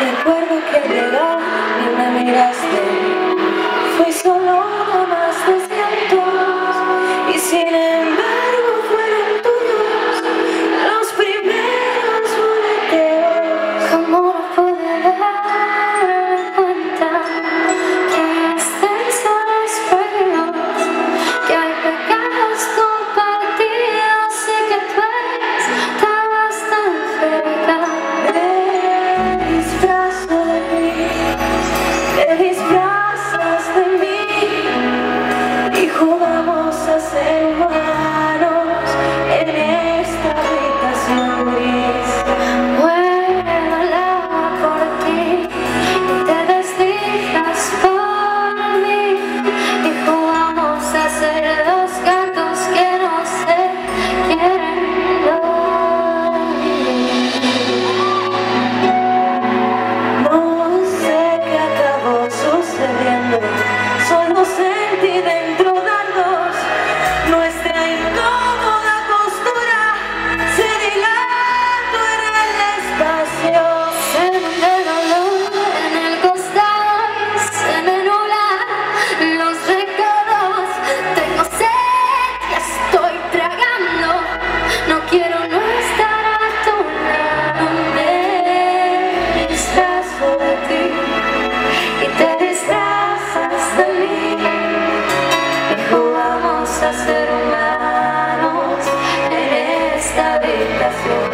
Recuerdo que llegó y me miraste. Fui solo his blood. Gracias.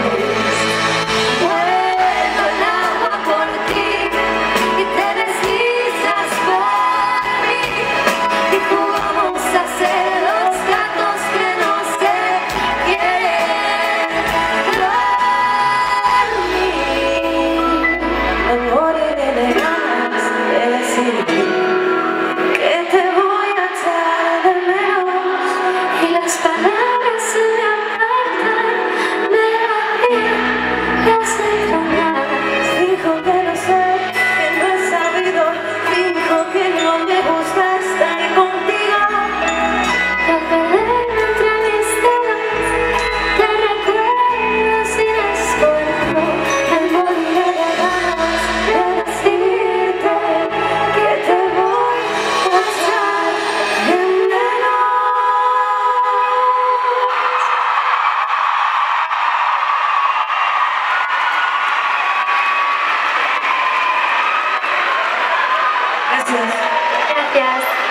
Dijo que no sé, que no he sabido, dijo que no me Gracias.